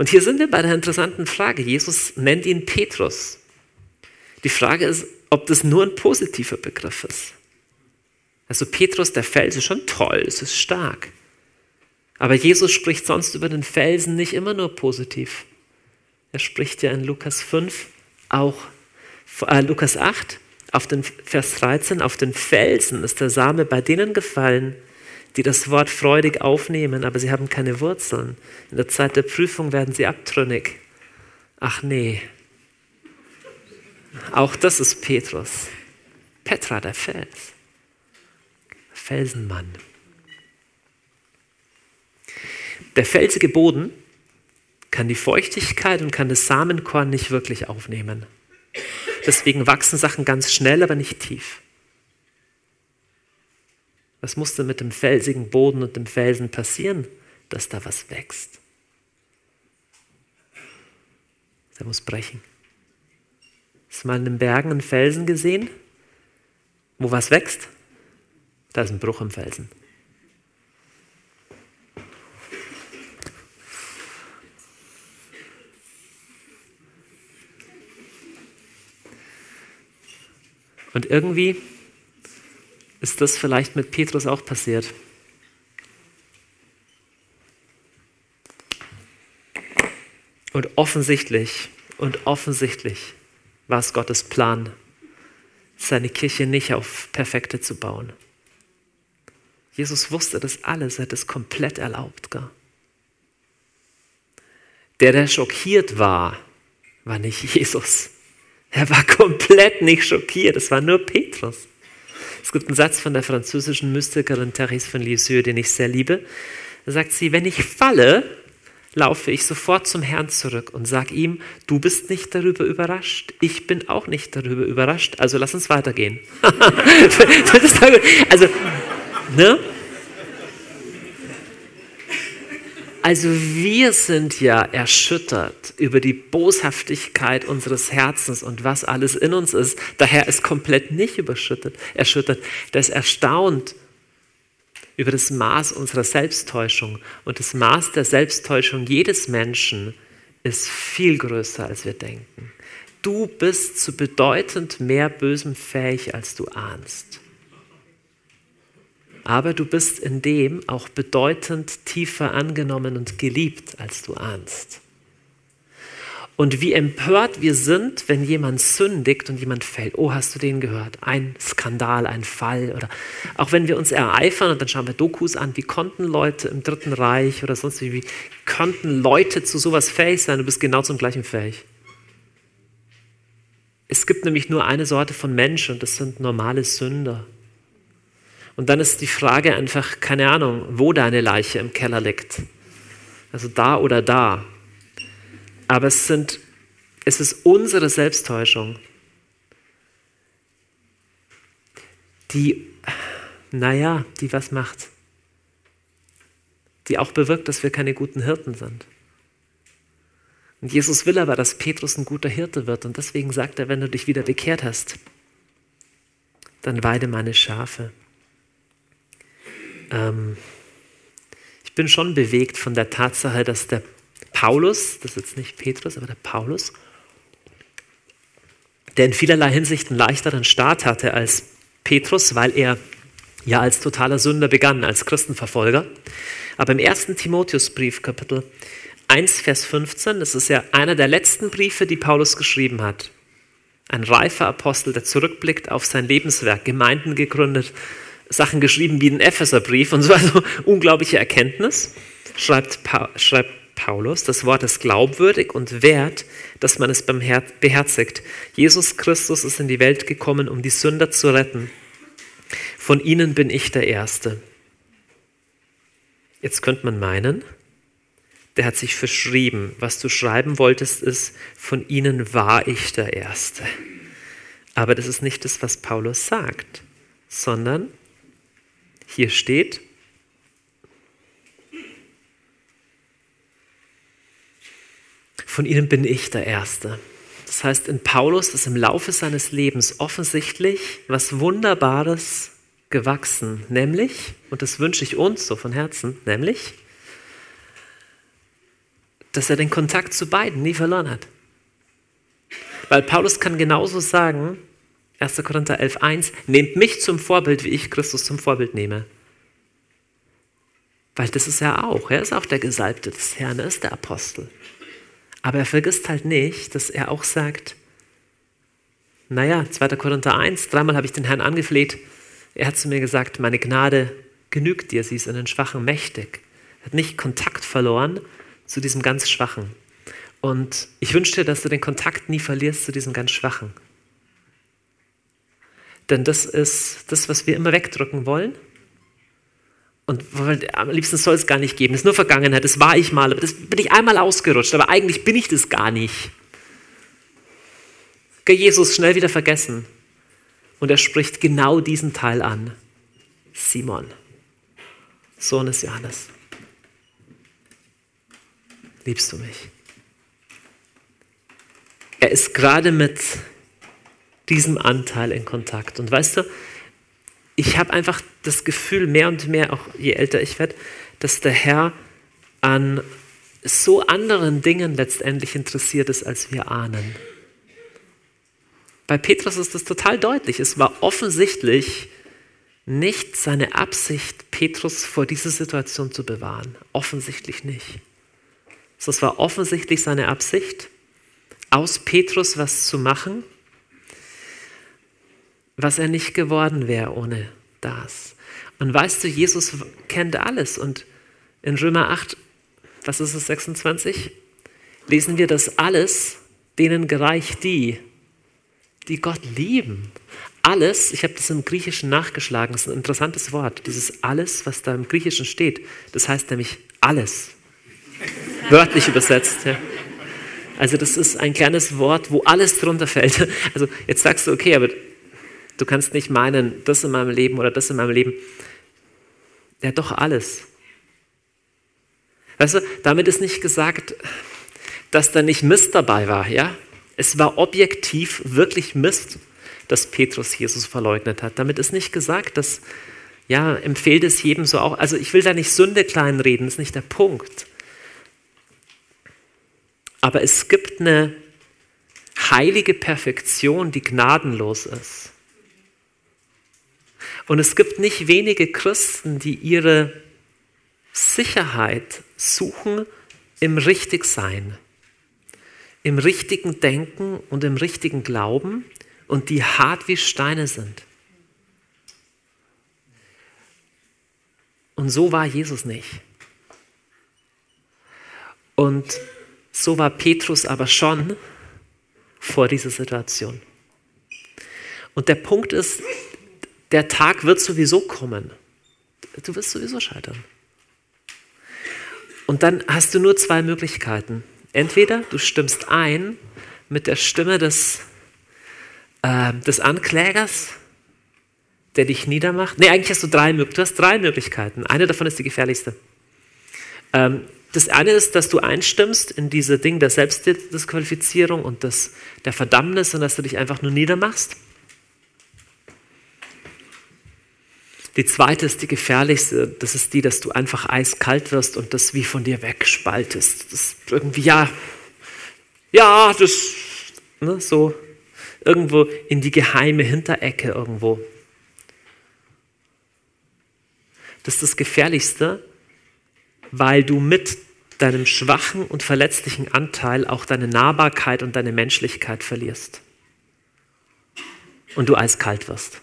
Und hier sind wir bei der interessanten Frage. Jesus nennt ihn Petrus. Die Frage ist, ob das nur ein positiver Begriff ist. Also Petrus, der Fels ist schon toll, es ist stark. Aber Jesus spricht sonst über den Felsen nicht immer nur positiv. Er spricht ja in Lukas 5 auch, äh, Lukas 8, auf den Vers 13, auf den Felsen ist der Same bei denen gefallen, die das Wort freudig aufnehmen, aber sie haben keine Wurzeln. In der Zeit der Prüfung werden sie abtrünnig. Ach nee. Auch das ist Petrus. Petra, der Fels. Felsenmann. Der felsige Boden kann die Feuchtigkeit und kann das Samenkorn nicht wirklich aufnehmen. Deswegen wachsen Sachen ganz schnell, aber nicht tief. Was musste mit dem felsigen Boden und dem Felsen passieren, dass da was wächst? Der muss brechen. Hast du mal in den Bergen einen Felsen gesehen, wo was wächst? Da ist ein Bruch im Felsen. Und irgendwie ist das vielleicht mit Petrus auch passiert. Und offensichtlich, und offensichtlich war es Gottes Plan, seine Kirche nicht auf Perfekte zu bauen. Jesus wusste das alles, er hat es komplett erlaubt. Gell? Der, der schockiert war, war nicht Jesus. Er war komplett nicht schockiert, es war nur Petrus. Es gibt einen Satz von der französischen Mystikerin Therese von Lisieux, den ich sehr liebe. Da sagt sie, wenn ich falle, laufe ich sofort zum Herrn zurück und sage ihm, du bist nicht darüber überrascht, ich bin auch nicht darüber überrascht, also lass uns weitergehen. also Ne? Also wir sind ja erschüttert über die Boshaftigkeit unseres Herzens und was alles in uns ist. Daher ist komplett nicht überschüttet, erschüttert. Ist erstaunt über das Maß unserer Selbsttäuschung. Und das Maß der Selbsttäuschung jedes Menschen ist viel größer, als wir denken. Du bist zu bedeutend mehr Bösem fähig, als du ahnst. Aber du bist in dem auch bedeutend tiefer angenommen und geliebt, als du ahnst. Und wie empört wir sind, wenn jemand sündigt und jemand fällt. Oh, hast du den gehört? Ein Skandal, ein Fall. Oder auch wenn wir uns ereifern und dann schauen wir Dokus an, wie konnten Leute im Dritten Reich oder sonst wie, wie konnten Leute zu sowas fähig sein? Du bist genau zum gleichen fähig. Es gibt nämlich nur eine Sorte von Mensch und das sind normale Sünder. Und dann ist die Frage einfach, keine Ahnung, wo deine Leiche im Keller liegt. Also da oder da. Aber es, sind, es ist unsere Selbsttäuschung, die, naja, die was macht? Die auch bewirkt, dass wir keine guten Hirten sind. Und Jesus will aber, dass Petrus ein guter Hirte wird. Und deswegen sagt er, wenn du dich wieder bekehrt hast, dann weide meine Schafe. Ähm, ich bin schon bewegt von der Tatsache, dass der Paulus, das ist jetzt nicht Petrus, aber der Paulus, der in vielerlei Hinsicht einen leichteren Start hatte als Petrus, weil er ja als totaler Sünder begann, als Christenverfolger. Aber im ersten Timotheusbrief, Kapitel 1, Vers 15, das ist ja einer der letzten Briefe, die Paulus geschrieben hat. Ein reifer Apostel, der zurückblickt auf sein Lebenswerk, Gemeinden gegründet, Sachen geschrieben wie den Epheserbrief und so, also unglaubliche Erkenntnis, schreibt, schreibt Paulus, das Wort ist glaubwürdig und wert, dass man es beherzigt. Jesus Christus ist in die Welt gekommen, um die Sünder zu retten. Von ihnen bin ich der Erste. Jetzt könnte man meinen, der hat sich verschrieben. Was du schreiben wolltest, ist, von ihnen war ich der Erste. Aber das ist nicht das, was Paulus sagt, sondern hier steht, Von ihnen bin ich der Erste. Das heißt, in Paulus ist im Laufe seines Lebens offensichtlich was Wunderbares gewachsen, nämlich, und das wünsche ich uns so von Herzen, nämlich, dass er den Kontakt zu beiden nie verloren hat. Weil Paulus kann genauso sagen, 1. Korinther 11.1, nehmt mich zum Vorbild, wie ich Christus zum Vorbild nehme. Weil das ist er auch. Er ist auch der Gesalbte des Herrn, er ist der Apostel. Aber er vergisst halt nicht, dass er auch sagt, naja, 2. Korinther 1, dreimal habe ich den Herrn angefleht. Er hat zu mir gesagt, meine Gnade genügt dir, sie ist in den Schwachen mächtig. Er hat nicht Kontakt verloren zu diesem ganz Schwachen. Und ich wünsche dir, dass du den Kontakt nie verlierst zu diesem ganz Schwachen. Denn das ist das, was wir immer wegdrücken wollen. Und am liebsten soll es gar nicht geben. Das ist nur Vergangenheit, das war ich mal, aber das bin ich einmal ausgerutscht, aber eigentlich bin ich das gar nicht. Jesus schnell wieder vergessen. Und er spricht genau diesen Teil an. Simon, Sohn des Johannes. Liebst du mich? Er ist gerade mit diesem Anteil in Kontakt. Und weißt du, ich habe einfach das Gefühl, mehr und mehr, auch je älter ich werde, dass der Herr an so anderen Dingen letztendlich interessiert ist, als wir ahnen. Bei Petrus ist das total deutlich. Es war offensichtlich nicht seine Absicht, Petrus vor dieser Situation zu bewahren. Offensichtlich nicht. Es war offensichtlich seine Absicht, aus Petrus was zu machen, was er nicht geworden wäre ohne das. Und weißt du, Jesus kennt alles. Und in Römer 8, was ist es, 26, lesen wir, dass alles denen gereicht, die, die Gott lieben. Alles, ich habe das im Griechischen nachgeschlagen, das ist ein interessantes Wort, dieses alles, was da im Griechischen steht, das heißt nämlich alles. Wörtlich übersetzt. Ja. Also das ist ein kleines Wort, wo alles drunter fällt. Also jetzt sagst du, okay, aber Du kannst nicht meinen, das in meinem Leben oder das in meinem Leben. Ja, doch alles. Weißt du, damit ist nicht gesagt, dass da nicht Mist dabei war, ja? Es war objektiv wirklich Mist, dass Petrus Jesus verleugnet hat. Damit ist nicht gesagt, dass, ja, empfehlt es jedem so auch. Also ich will da nicht Sünde kleinreden, das ist nicht der Punkt. Aber es gibt eine heilige Perfektion, die gnadenlos ist. Und es gibt nicht wenige Christen, die ihre Sicherheit suchen im Richtigsein, im richtigen Denken und im richtigen Glauben und die hart wie Steine sind. Und so war Jesus nicht. Und so war Petrus aber schon vor dieser Situation. Und der Punkt ist, der Tag wird sowieso kommen. Du wirst sowieso scheitern. Und dann hast du nur zwei Möglichkeiten. Entweder du stimmst ein mit der Stimme des, äh, des Anklägers, der dich niedermacht. Nee, eigentlich hast du drei, du hast drei Möglichkeiten. Eine davon ist die gefährlichste. Ähm, das eine ist, dass du einstimmst in diese Ding der Selbstdisqualifizierung und des, der Verdammnis und dass du dich einfach nur niedermachst. Die zweite ist die gefährlichste. Das ist die, dass du einfach eiskalt wirst und das wie von dir wegspaltest. Das irgendwie, ja, ja, das, ne, so irgendwo in die geheime Hinterecke irgendwo. Das ist das Gefährlichste, weil du mit deinem schwachen und verletzlichen Anteil auch deine Nahbarkeit und deine Menschlichkeit verlierst. Und du eiskalt wirst.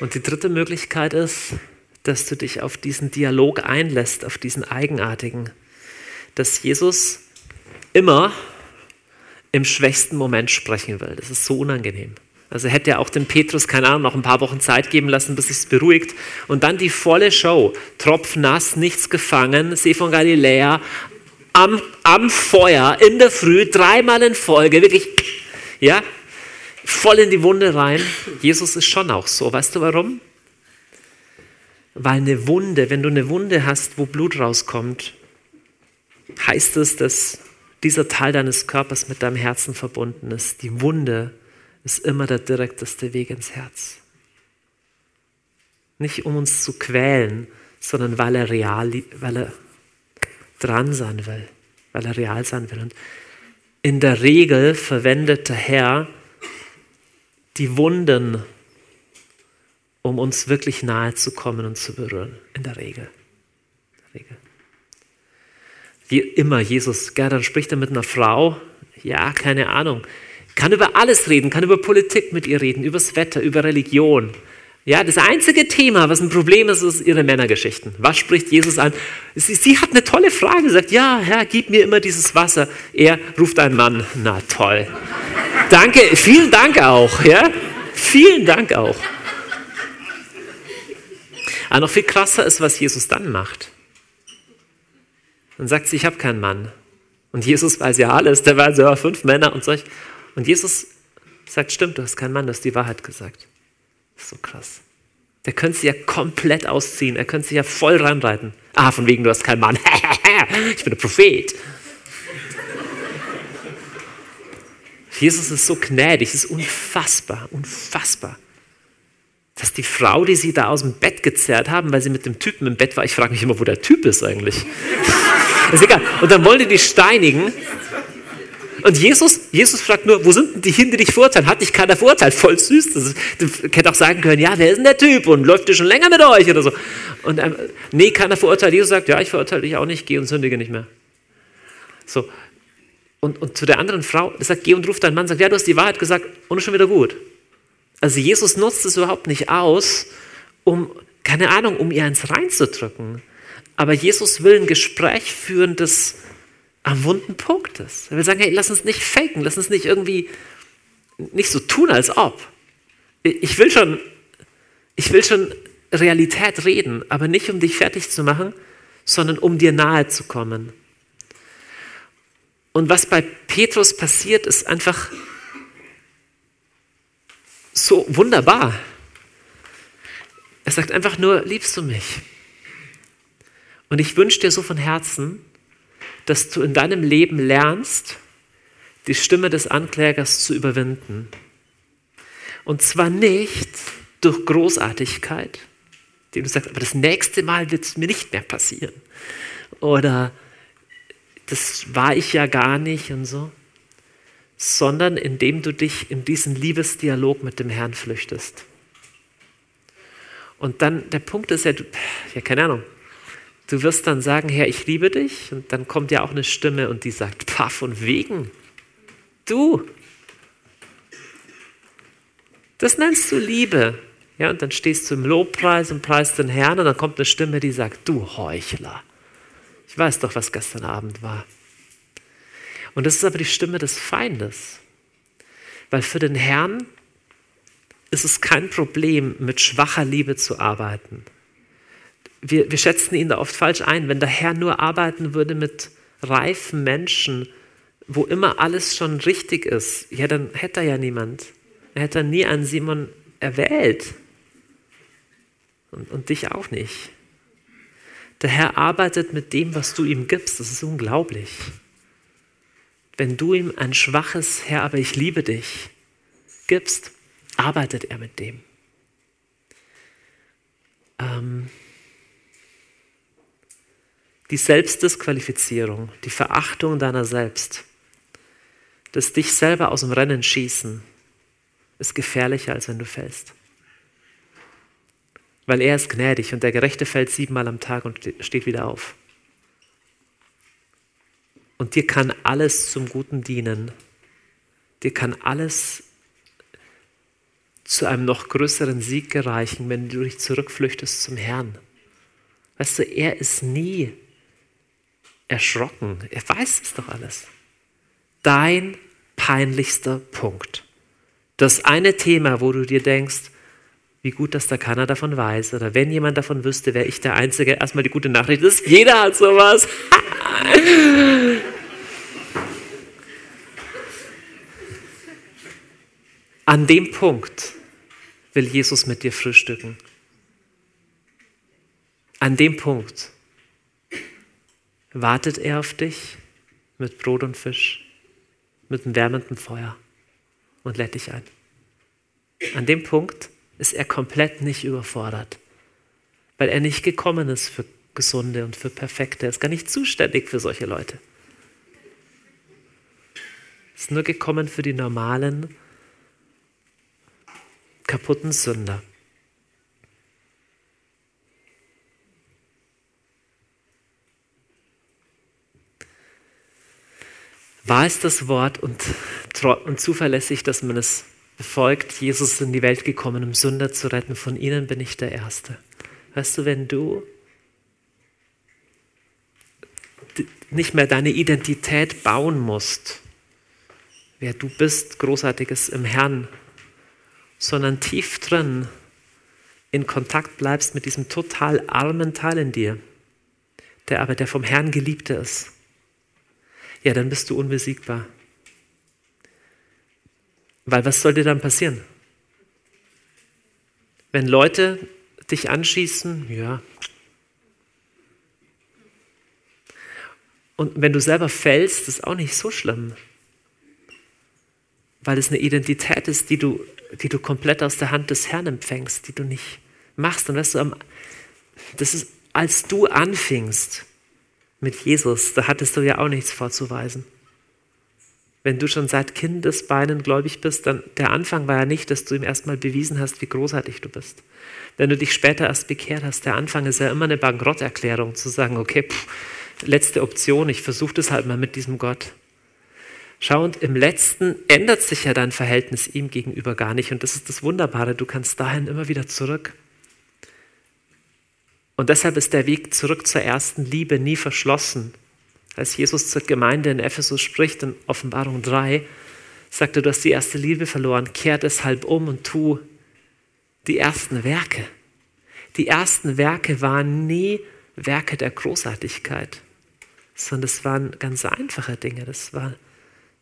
Und die dritte Möglichkeit ist, dass du dich auf diesen Dialog einlässt, auf diesen eigenartigen, dass Jesus immer im schwächsten Moment sprechen will. Das ist so unangenehm. Also hätte er auch dem Petrus, keine Ahnung, noch ein paar Wochen Zeit geben lassen, bis es beruhigt. Und dann die volle Show. Tropfnass, nichts gefangen, See von Galiläa, am, am Feuer, in der Früh, dreimal in Folge, wirklich, ja, voll in die Wunde rein. Jesus ist schon auch so. Weißt du warum? Weil eine Wunde, wenn du eine Wunde hast, wo Blut rauskommt, heißt es, dass dieser Teil deines Körpers mit deinem Herzen verbunden ist. Die Wunde ist immer der direkteste Weg ins Herz. Nicht um uns zu quälen, sondern weil er real, weil er dran sein will, weil er real sein will. Und in der Regel verwendet der Herr die Wunden, um uns wirklich nahe zu kommen und zu berühren. In der Regel. In der Regel. Wie immer, Jesus, ja, dann spricht er mit einer Frau. Ja, keine Ahnung. Kann über alles reden, kann über Politik mit ihr reden, über das Wetter, über Religion. Ja, das einzige Thema, was ein Problem ist, ist ihre Männergeschichten. Was spricht Jesus an? Sie, sie hat eine tolle Frage, sagt, ja, Herr, gib mir immer dieses Wasser. Er ruft einen Mann, na toll. Danke, vielen Dank auch, ja? Vielen Dank auch. Aber noch viel krasser ist, was Jesus dann macht. Dann sagt sie, ich habe keinen Mann. Und Jesus weiß ja alles, der weiß ja fünf Männer und solch. Und Jesus sagt, stimmt, du hast keinen Mann, du hast die Wahrheit gesagt. Das ist so krass. Der könnte sie ja komplett ausziehen, er könnte sie ja voll reinreiten. Ah, von wegen, du hast keinen Mann. ich bin ein Prophet. Jesus ist so gnädig, es ist unfassbar, unfassbar. Dass die Frau, die sie da aus dem Bett gezerrt haben, weil sie mit dem Typen im Bett war, ich frage mich immer, wo der Typ ist eigentlich. ist egal. Und dann wollte die steinigen. Und Jesus, Jesus fragt nur, wo sind denn die hin, die dich verurteilen? Hat dich keiner verurteilt? Voll süß. Das ist, du hättest auch sagen können, ja, wer ist denn der Typ? Und läuft ihr schon länger mit euch oder so? Und ähm, nee, keiner verurteilt. Jesus sagt, ja, ich verurteile dich auch nicht, geh und sündige nicht mehr. So, und, und zu der anderen Frau, der sagt, geh und ruf deinen Mann, sagt, ja, du hast die Wahrheit gesagt und ist schon wieder gut. Also Jesus nutzt es überhaupt nicht aus, um, keine Ahnung, um ihr eins reinzudrücken. Aber Jesus will ein Gespräch führen, das am wunden Punkt ist. Er will sagen, hey, lass uns nicht faken, lass uns nicht irgendwie, nicht so tun, als ob. Ich will schon, ich will schon Realität reden, aber nicht um dich fertig zu machen, sondern um dir nahe zu kommen. Und was bei Petrus passiert, ist einfach so wunderbar. Er sagt einfach nur, liebst du mich? Und ich wünsche dir so von Herzen, dass du in deinem Leben lernst, die Stimme des Anklägers zu überwinden. Und zwar nicht durch Großartigkeit, die du sagst, aber das nächste Mal wird es mir nicht mehr passieren. Oder das war ich ja gar nicht und so, sondern indem du dich in diesen Liebesdialog mit dem Herrn flüchtest. Und dann, der Punkt ist ja, du, ja, keine Ahnung, du wirst dann sagen, Herr, ich liebe dich. Und dann kommt ja auch eine Stimme und die sagt, pah, von wegen. Du. Das nennst du Liebe. Ja, und dann stehst du im Lobpreis und preist den Herrn und dann kommt eine Stimme, die sagt, du Heuchler. Ich weiß doch, was gestern Abend war. Und das ist aber die Stimme des Feindes. Weil für den Herrn ist es kein Problem, mit schwacher Liebe zu arbeiten. Wir, wir schätzen ihn da oft falsch ein. Wenn der Herr nur arbeiten würde mit reifen Menschen, wo immer alles schon richtig ist, ja, dann hätte er ja niemand. Er hätte nie einen Simon erwählt. Und, und dich auch nicht. Der Herr arbeitet mit dem, was du ihm gibst. Das ist unglaublich. Wenn du ihm ein schwaches Herr, aber ich liebe dich gibst, arbeitet er mit dem. Ähm, die Selbstdisqualifizierung, die Verachtung deiner selbst, das dich selber aus dem Rennen schießen, ist gefährlicher, als wenn du fällst. Weil er ist gnädig und der Gerechte fällt siebenmal am Tag und steht wieder auf. Und dir kann alles zum Guten dienen. Dir kann alles zu einem noch größeren Sieg gereichen, wenn du dich zurückflüchtest zum Herrn. Weißt du, er ist nie erschrocken. Er weiß es doch alles. Dein peinlichster Punkt. Das eine Thema, wo du dir denkst, wie gut, dass da keiner davon weiß. Oder wenn jemand davon wüsste, wäre ich der Einzige. Erstmal die gute Nachricht ist, jeder hat sowas. An dem Punkt will Jesus mit dir frühstücken. An dem Punkt wartet er auf dich mit Brot und Fisch, mit einem wärmenden Feuer und lädt dich ein. An dem Punkt ist er komplett nicht überfordert, weil er nicht gekommen ist für Gesunde und für Perfekte. Er ist gar nicht zuständig für solche Leute. Er ist nur gekommen für die normalen, kaputten Sünder. Wahr ist das Wort und, und zuverlässig, dass man es befolgt. Jesus ist in die Welt gekommen, um Sünder zu retten. Von ihnen bin ich der Erste. Weißt du, wenn du nicht mehr deine Identität bauen musst, wer du bist, Großartiges im Herrn, sondern tief drin in Kontakt bleibst mit diesem total armen Teil in dir, der aber der vom Herrn Geliebte ist, ja, dann bist du unbesiegbar. Weil was soll dir dann passieren? Wenn Leute dich anschießen, ja. Und wenn du selber fällst, ist auch nicht so schlimm. Weil es eine Identität ist, die du die du komplett aus der Hand des Herrn empfängst, die du nicht machst. Und weißt du, das ist, als du anfingst mit Jesus, da hattest du ja auch nichts vorzuweisen. Wenn du schon seit Kindesbeinen gläubig bist, dann der Anfang war ja nicht, dass du ihm erstmal bewiesen hast, wie großartig du bist. Wenn du dich später erst bekehrt hast, der Anfang ist ja immer eine Bankrotterklärung, zu sagen, okay, pff, letzte Option, ich versuche das halt mal mit diesem Gott. Schau, und im letzten ändert sich ja dein Verhältnis ihm gegenüber gar nicht. Und das ist das Wunderbare, du kannst dahin immer wieder zurück. Und deshalb ist der Weg zurück zur ersten Liebe nie verschlossen. Als Jesus zur Gemeinde in Ephesus spricht, in Offenbarung 3, sagt er, du hast die erste Liebe verloren, kehr deshalb um und tu die ersten Werke. Die ersten Werke waren nie Werke der Großartigkeit, sondern es waren ganz einfache Dinge. Das war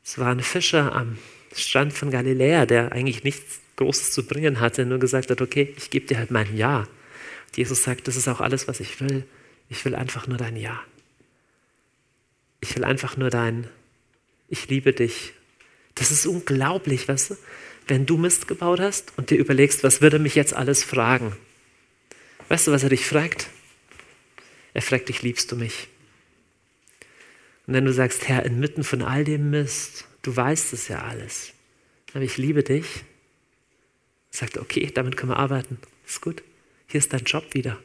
es war ein Fischer am Strand von Galiläa, der eigentlich nichts Großes zu bringen hatte, nur gesagt hat, okay, ich gebe dir halt mein Ja. Und Jesus sagt, das ist auch alles, was ich will. Ich will einfach nur dein Ja. Ich will einfach nur dein, ich liebe dich. Das ist unglaublich, weißt du? Wenn du Mist gebaut hast und dir überlegst, was würde mich jetzt alles fragen? Weißt du, was er dich fragt? Er fragt dich, liebst du mich? Und wenn du sagst, Herr, inmitten von all dem Mist, du weißt es ja alles, aber ich liebe dich, sagt, okay, damit können wir arbeiten, ist gut. Hier ist dein Job wieder.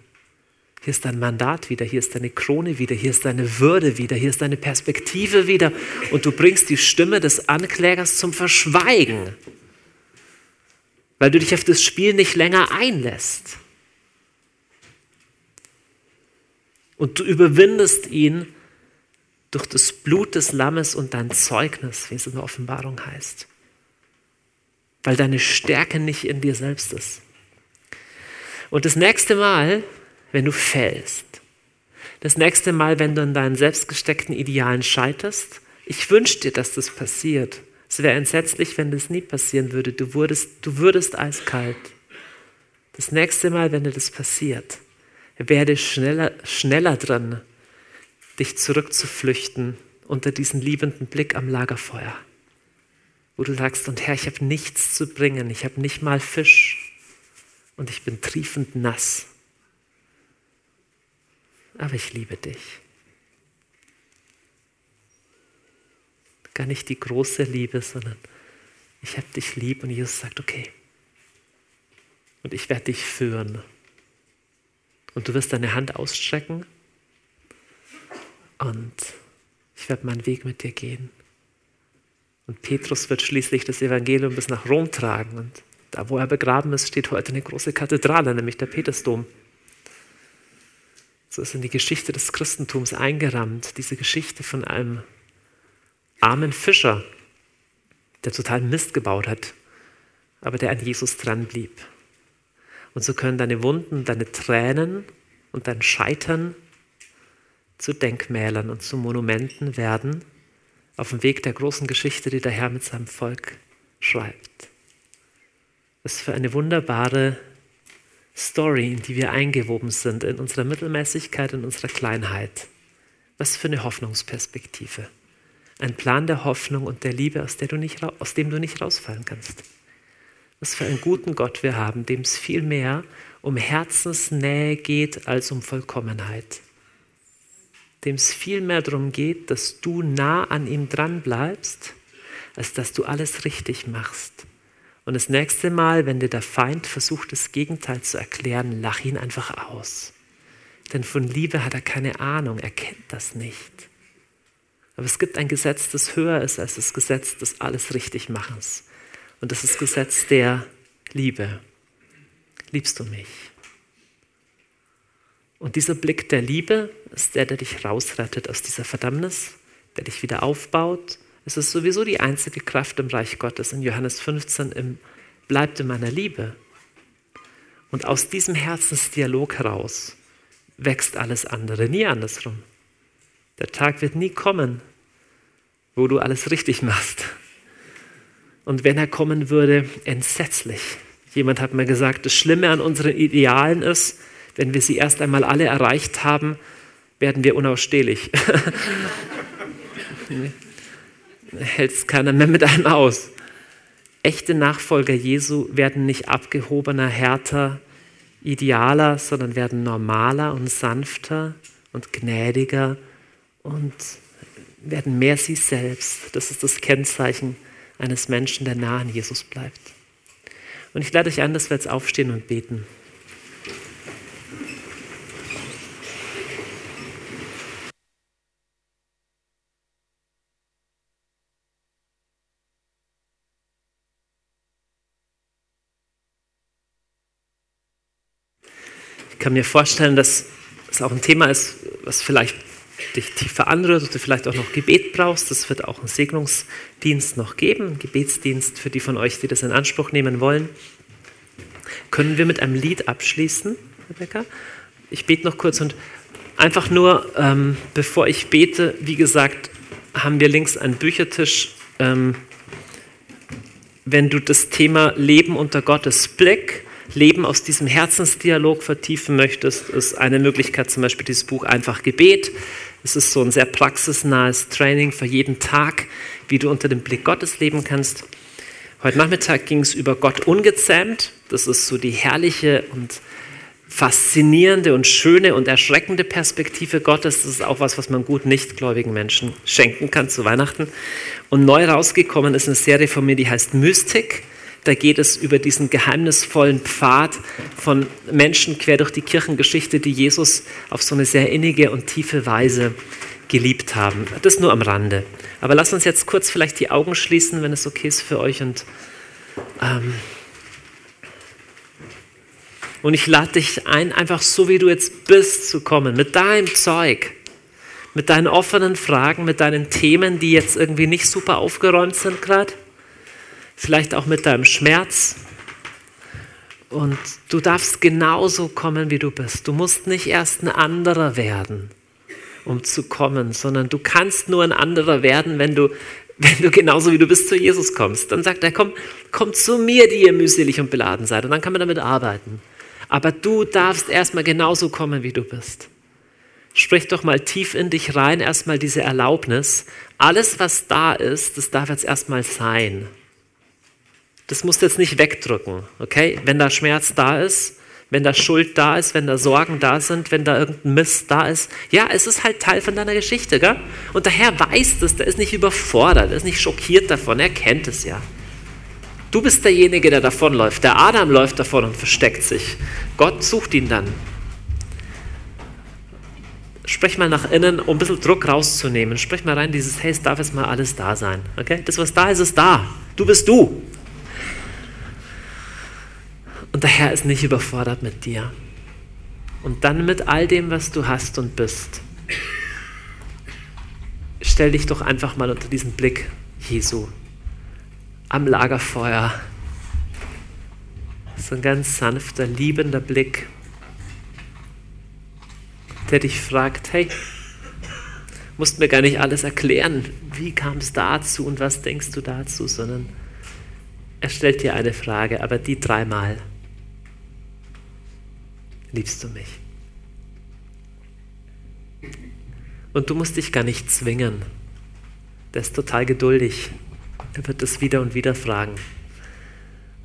Hier ist dein Mandat wieder, hier ist deine Krone wieder, hier ist deine Würde wieder, hier ist deine Perspektive wieder und du bringst die Stimme des Anklägers zum Verschweigen, weil du dich auf das Spiel nicht länger einlässt. Und du überwindest ihn durch das Blut des Lammes und dein Zeugnis, wie es in der Offenbarung heißt. Weil deine Stärke nicht in dir selbst ist. Und das nächste Mal, wenn du fällst, das nächste Mal, wenn du in deinen selbstgesteckten Idealen scheiterst, ich wünsche dir, dass das passiert. Es wäre entsetzlich, wenn das nie passieren würde. Du, wurdest, du würdest eiskalt. Das nächste Mal, wenn dir das passiert, werde schneller, schneller dran, dich zurückzuflüchten unter diesen liebenden Blick am Lagerfeuer, wo du sagst, und Herr, ich habe nichts zu bringen, ich habe nicht mal Fisch und ich bin triefend nass. Aber ich liebe dich. Gar nicht die große Liebe, sondern ich habe dich lieb und Jesus sagt, okay. Und ich werde dich führen. Und du wirst deine Hand ausstrecken und ich werde meinen Weg mit dir gehen. Und Petrus wird schließlich das Evangelium bis nach Rom tragen. Und da, wo er begraben ist, steht heute eine große Kathedrale, nämlich der Petersdom. Ist in die Geschichte des Christentums eingerammt, diese Geschichte von einem armen Fischer, der total Mist gebaut hat, aber der an Jesus dran blieb. Und so können deine Wunden, deine Tränen und dein Scheitern zu Denkmälern und zu Monumenten werden auf dem Weg der großen Geschichte, die der Herr mit seinem Volk schreibt. Was für eine wunderbare Story, in die wir eingewoben sind, in unserer Mittelmäßigkeit, in unserer Kleinheit. Was für eine Hoffnungsperspektive. Ein Plan der Hoffnung und der Liebe, aus, der du nicht, aus dem du nicht rausfallen kannst. Was für einen guten Gott wir haben, dem es viel mehr um Herzensnähe geht als um Vollkommenheit dem es viel mehr darum geht, dass du nah an ihm dran bleibst, als dass du alles richtig machst. Und das nächste Mal, wenn dir der Feind versucht, das Gegenteil zu erklären, lach ihn einfach aus. Denn von Liebe hat er keine Ahnung, er kennt das nicht. Aber es gibt ein Gesetz, das höher ist als das Gesetz des alles richtig Machens. Und das ist das Gesetz der Liebe. Liebst du mich? Und dieser Blick der Liebe ist der, der dich rausrettet aus dieser Verdammnis, der dich wieder aufbaut. Es ist sowieso die einzige Kraft im Reich Gottes. In Johannes 15 im Bleibt in meiner Liebe. Und aus diesem Herzensdialog heraus wächst alles andere, nie andersrum. Der Tag wird nie kommen, wo du alles richtig machst. Und wenn er kommen würde, entsetzlich. Jemand hat mir gesagt, das Schlimme an unseren Idealen ist, wenn wir sie erst einmal alle erreicht haben, werden wir unausstehlich. Hält es keiner mehr mit einem aus. Echte Nachfolger Jesu werden nicht abgehobener, härter, idealer, sondern werden normaler und sanfter und gnädiger und werden mehr sie selbst. Das ist das Kennzeichen eines Menschen, der nah an Jesus bleibt. Und ich lade euch ein, dass wir jetzt aufstehen und beten. Ich kann mir vorstellen, dass es auch ein Thema ist, was vielleicht dich tiefer anrührt oder du vielleicht auch noch Gebet brauchst. Es wird auch einen Segnungsdienst noch geben, einen Gebetsdienst für die von euch, die das in Anspruch nehmen wollen. Können wir mit einem Lied abschließen, Rebecca? Ich bete noch kurz und einfach nur, ähm, bevor ich bete, wie gesagt, haben wir links einen Büchertisch. Ähm, wenn du das Thema Leben unter Gottes Blick Leben aus diesem Herzensdialog vertiefen möchtest, ist eine Möglichkeit zum Beispiel dieses Buch Einfach Gebet. Es ist so ein sehr praxisnahes Training für jeden Tag, wie du unter dem Blick Gottes leben kannst. Heute Nachmittag ging es über Gott ungezähmt. Das ist so die herrliche und faszinierende und schöne und erschreckende Perspektive Gottes. Das ist auch was, was man gut nichtgläubigen Menschen schenken kann zu Weihnachten. Und neu rausgekommen ist eine Serie von mir, die heißt Mystik. Da geht es über diesen geheimnisvollen Pfad von Menschen quer durch die Kirchengeschichte, die Jesus auf so eine sehr innige und tiefe Weise geliebt haben. Das nur am Rande. Aber lass uns jetzt kurz vielleicht die Augen schließen, wenn es okay ist für euch. Und, ähm und ich lade dich ein, einfach so wie du jetzt bist, zu kommen, mit deinem Zeug, mit deinen offenen Fragen, mit deinen Themen, die jetzt irgendwie nicht super aufgeräumt sind gerade. Vielleicht auch mit deinem Schmerz. Und du darfst genauso kommen, wie du bist. Du musst nicht erst ein anderer werden um zu kommen, sondern du kannst nur ein anderer werden, wenn du, wenn du genauso wie du bist zu Jesus kommst. Dann sagt er, komm, komm zu mir, die ihr mühselig und beladen seid. Und dann kann man damit arbeiten. Aber du darfst erstmal genauso kommen, wie du bist. Sprich doch mal tief in dich rein, erstmal diese Erlaubnis. Alles, was da ist, das darf jetzt erstmal sein. Das musst du jetzt nicht wegdrücken, okay? Wenn da Schmerz da ist, wenn da Schuld da ist, wenn da Sorgen da sind, wenn da irgendein Mist da ist. Ja, es ist halt Teil von deiner Geschichte, gell? Und der Herr weiß das, der ist nicht überfordert, der ist nicht schockiert davon, er kennt es ja. Du bist derjenige, der davonläuft. Der Adam läuft davon und versteckt sich. Gott sucht ihn dann. Sprech mal nach innen, um ein bisschen Druck rauszunehmen. Sprech mal rein, dieses, hey, es darf jetzt mal alles da sein. Okay? Das, was da ist, ist da. Du bist du. Und der Herr ist nicht überfordert mit dir. Und dann mit all dem, was du hast und bist. Stell dich doch einfach mal unter diesen Blick Jesu am Lagerfeuer. So ein ganz sanfter, liebender Blick, der dich fragt, hey, musst mir gar nicht alles erklären, wie kam es dazu und was denkst du dazu, sondern er stellt dir eine Frage, aber die dreimal liebst du mich? Und du musst dich gar nicht zwingen. Der ist total geduldig. Er wird es wieder und wieder fragen.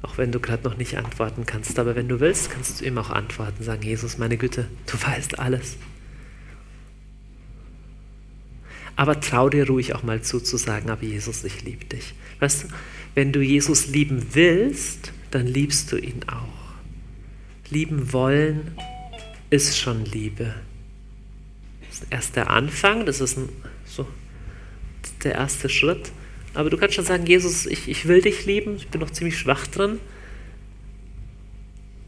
Auch wenn du gerade noch nicht antworten kannst. Aber wenn du willst, kannst du ihm auch antworten. Sagen, Jesus, meine Güte, du weißt alles. Aber trau dir ruhig auch mal zu, zu sagen, aber Jesus, ich liebe dich. Weißt du, wenn du Jesus lieben willst, dann liebst du ihn auch. Lieben wollen ist schon Liebe. Das ist erst der Anfang, das ist ein, so der erste Schritt. Aber du kannst schon sagen, Jesus, ich, ich will dich lieben, ich bin noch ziemlich schwach drin.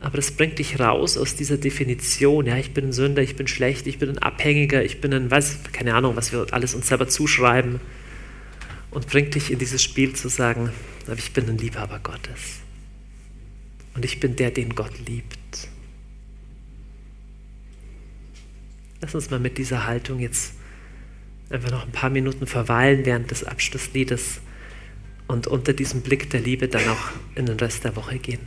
Aber das bringt dich raus aus dieser Definition. Ja, ich bin ein Sünder, ich bin schlecht, ich bin ein Abhängiger, ich bin ein, weiß, keine Ahnung, was wir alles uns selber zuschreiben. Und bringt dich in dieses Spiel zu sagen, aber ich bin ein Liebhaber Gottes. Und ich bin der, den Gott liebt. Lass uns mal mit dieser Haltung jetzt einfach noch ein paar Minuten verweilen während des Abschlussliedes und unter diesem Blick der Liebe dann auch in den Rest der Woche gehen.